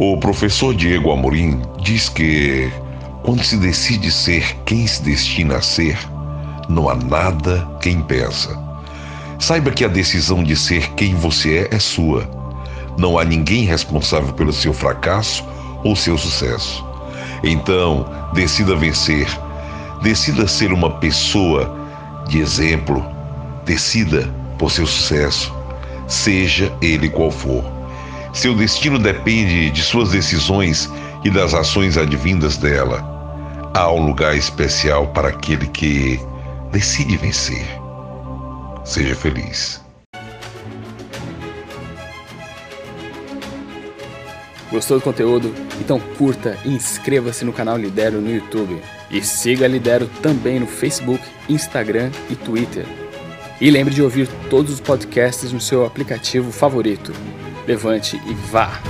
O professor Diego Amorim diz que quando se decide ser quem se destina a ser, não há nada que impeça. Saiba que a decisão de ser quem você é é sua. Não há ninguém responsável pelo seu fracasso ou seu sucesso. Então, decida vencer. Decida ser uma pessoa de exemplo. Decida por seu sucesso, seja ele qual for. Seu destino depende de suas decisões e das ações advindas dela. Há um lugar especial para aquele que decide vencer. Seja feliz. Gostou do conteúdo? Então curta e inscreva-se no canal Lidero no YouTube. E siga a Lidero também no Facebook, Instagram e Twitter. E lembre de ouvir todos os podcasts no seu aplicativo favorito. Levante e vá!